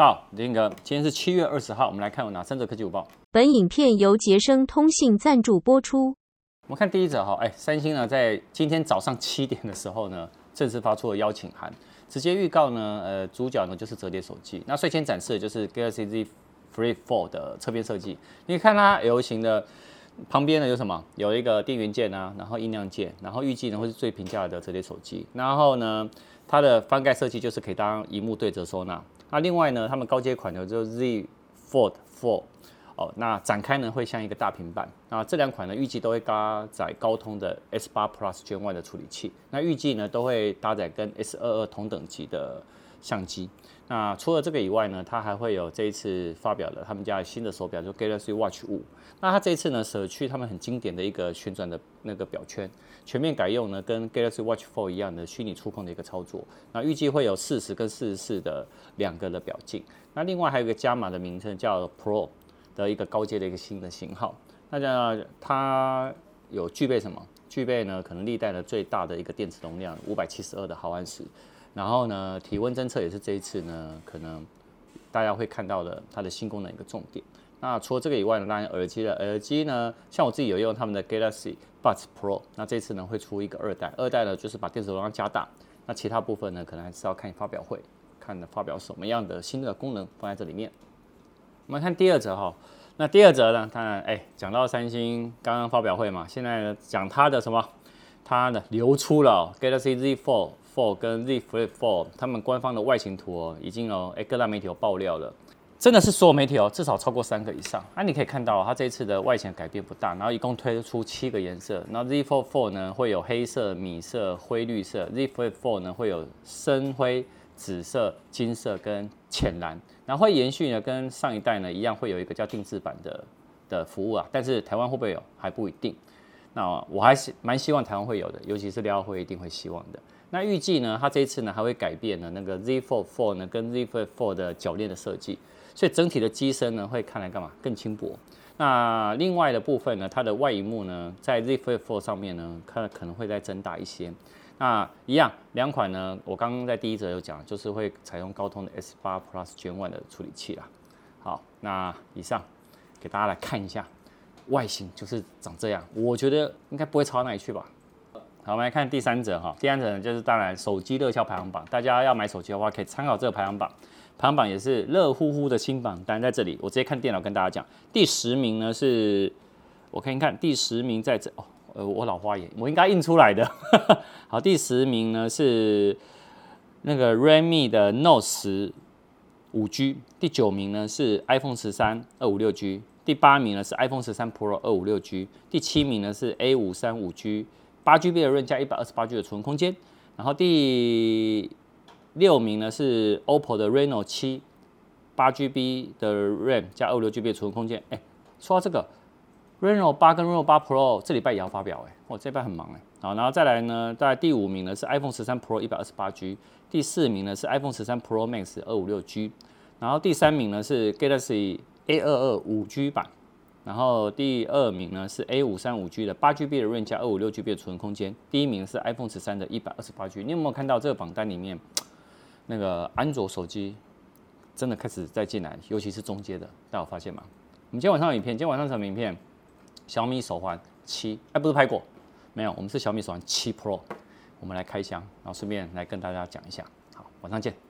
到林哥，今天是七月二十号，我们来看有哪三则科技午报。本影片由杰生通信赞助播出。我们看第一则哈，哎，三星呢在今天早上七点的时候呢，正式发出了邀请函，直接预告呢，呃，主角呢就是折叠手机。那率先展示的就是 Galaxy Z Flip 4的侧边设计，你看它 L 型的。旁边呢有什么？有一个电源键啊，然后音量键，然后预计呢会是最平价的折叠手机。然后呢，它的翻盖设计就是可以当荧幕对折收纳。那另外呢，他们高阶款的就 Z Fold 4哦，那展开呢会像一个大平板。那这两款呢预计都会搭载高通的 S 八 Plus Gen 1的处理器。那预计呢都会搭载跟 S 二二同等级的相机。那除了这个以外呢，它还会有这一次发表的他们家新的手表，就 Galaxy Watch 5。那它这次呢，舍去他们很经典的一个旋转的那个表圈，全面改用呢跟 Galaxy Watch 4一样的虚拟触控的一个操作。那预计会有四十跟四十四的两个的表径。那另外还有一个加码的名称叫 Pro 的一个高阶的一个新的型号。那这它有具备什么？具备呢可能历代的最大的一个电池容量五百七十二的毫安时。然后呢，体温侦测也是这一次呢，可能大家会看到的它的新功能一个重点。那除了这个以外呢，当然耳机的耳机呢，像我自己有用他们的 Galaxy Buds Pro，那这次呢会出一个二代，二代呢就是把电池容量加大。那其他部分呢，可能还是要看发表会，看的发表什么样的新的功能放在这里面。我们看第二则哈，那第二则呢，当然哎，讲到三星刚刚发表会嘛，现在呢讲它的什么，它呢流出了 Galaxy Z Fold。Four 跟 Z Flip Four，他们官方的外形图哦，已经哦，哎，各大媒体有爆料了，真的是所有媒体哦，至少超过三个以上。那、你可以看到，它这一次的外形改变不大，然后一共推出七个颜色。然后 Z Flip Four 呢会有黑色、米色、灰绿色；Z Flip Four 呢会有深灰、紫色、金色跟浅蓝。然后会延续呢，跟上一代呢一样，会有一个叫定制版的的服务啊。但是台湾会不会有还不一定。那我还是蛮希望台湾会有的，尤其是廖辉一定会希望的。那预计呢，它这一次呢还会改变呢那个 Z Fold 4呢跟 Z Flip 4的铰链的设计，所以整体的机身呢会看来干嘛更轻薄。那另外的部分呢，它的外荧幕呢在 Z Flip 4上面呢，看可能会再增大一些。那一样两款呢，我刚刚在第一则有讲，就是会采用高通的 S8 Plus Gen 1的处理器啦。好，那以上给大家来看一下外形，就是长这样，我觉得应该不会差到哪里去吧。好，我们来看第三者哈。第三者呢，就是当然手机热销排行榜，大家要买手机的话，可以参考这个排行榜。排行榜也是热乎乎的新榜单在这里。我直接看电脑跟大家讲，第十名呢是，我看一看，第十名在这哦，呃，我老花眼，我应该印出来的。好，第十名呢是那个 Redmi 的 Note 十五 G，第九名呢是 iPhone 十三二五六 G，第八名呢是 iPhone 十三 Pro 二五六 G，第七名呢是 A 五三五 G。八 GB 的 RAM 加一百二十八 G 的储存空间，然后第六名呢是 OPPO 的 Reno 七，八 GB 的 RAM 加二五六 GB 的储存空间。哎，说到这个 Reno 八跟 Reno 八 Pro 这礼拜也要发表哎，我这礼拜很忙哎。好，然后再来呢，在第五名呢是 iPhone 十三 Pro 一百二十八 G，第四名呢是 iPhone 十三 Pro Max 二五六 G，然后第三名呢是 Galaxy A 二二五 G 版。然后第二名呢是 A 五三五 G 的八 GB 的 RAM 加二五六 GB 的储存空间。第一名是 iPhone 十三的一百二十八 G。你有没有看到这个榜单里面，那个安卓手机真的开始在进来，尤其是中阶的，大家有发现吗？我们今天晚上有影片，今天晚上什么影片？小米手环七，哎，不是拍过？没有，我们是小米手环七 Pro，我们来开箱，然后顺便来跟大家讲一下。好，晚上见。